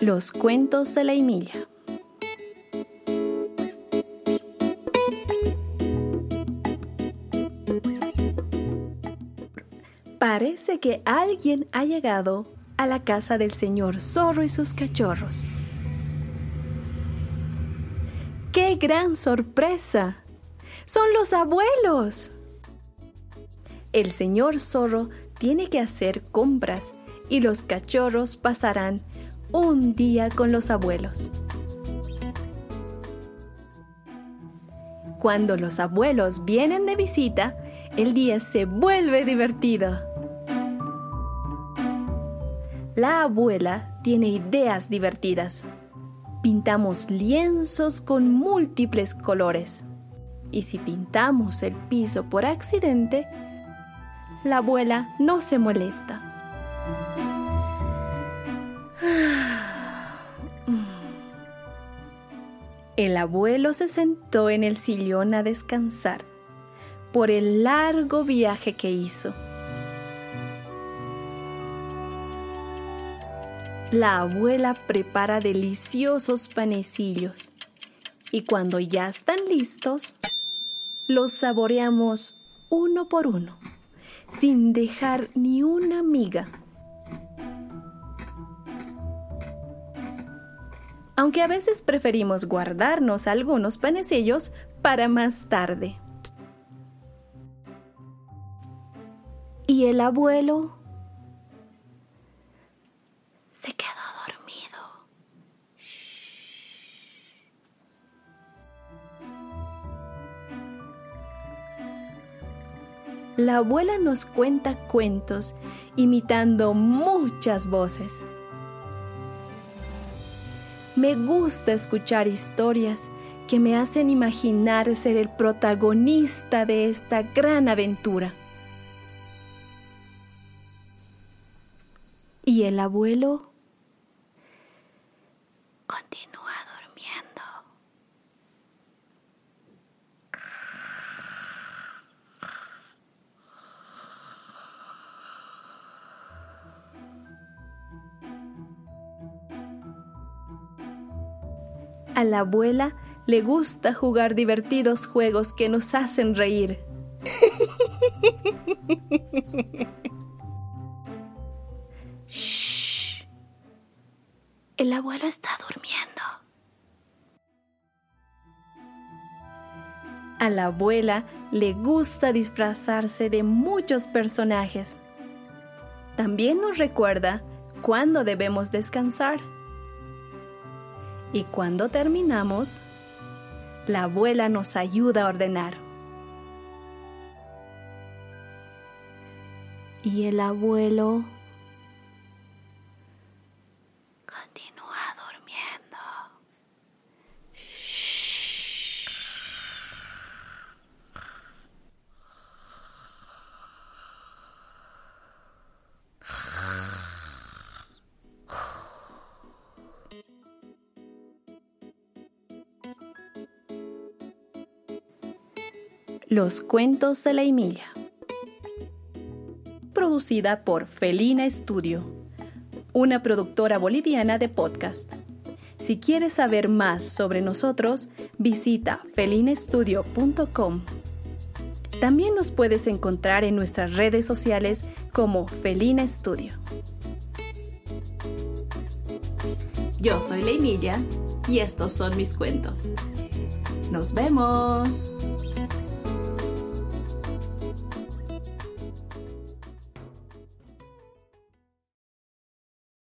Los cuentos de la Emilia. Parece que alguien ha llegado a la casa del señor zorro y sus cachorros. ¡Qué gran sorpresa! ¡Son los abuelos! El señor zorro tiene que hacer compras y los cachorros pasarán un día con los abuelos. Cuando los abuelos vienen de visita, el día se vuelve divertido. La abuela tiene ideas divertidas. Pintamos lienzos con múltiples colores. Y si pintamos el piso por accidente, la abuela no se molesta. El abuelo se sentó en el sillón a descansar por el largo viaje que hizo. La abuela prepara deliciosos panecillos y cuando ya están listos, los saboreamos uno por uno, sin dejar ni una miga. Aunque a veces preferimos guardarnos algunos panecillos para más tarde. ¿Y el abuelo? Se quedó dormido. La abuela nos cuenta cuentos imitando muchas voces. Me gusta escuchar historias que me hacen imaginar ser el protagonista de esta gran aventura. ¿Y el abuelo? A la abuela le gusta jugar divertidos juegos que nos hacen reír. Shh. El abuelo está durmiendo. A la abuela le gusta disfrazarse de muchos personajes. También nos recuerda cuándo debemos descansar. Y cuando terminamos, la abuela nos ayuda a ordenar. Y el abuelo Los cuentos de la Emilia. Producida por Felina Studio, una productora boliviana de podcast. Si quieres saber más sobre nosotros, visita felinastudio.com. También nos puedes encontrar en nuestras redes sociales como Felina Studio. Yo soy la Emilia y estos son mis cuentos. ¡Nos vemos!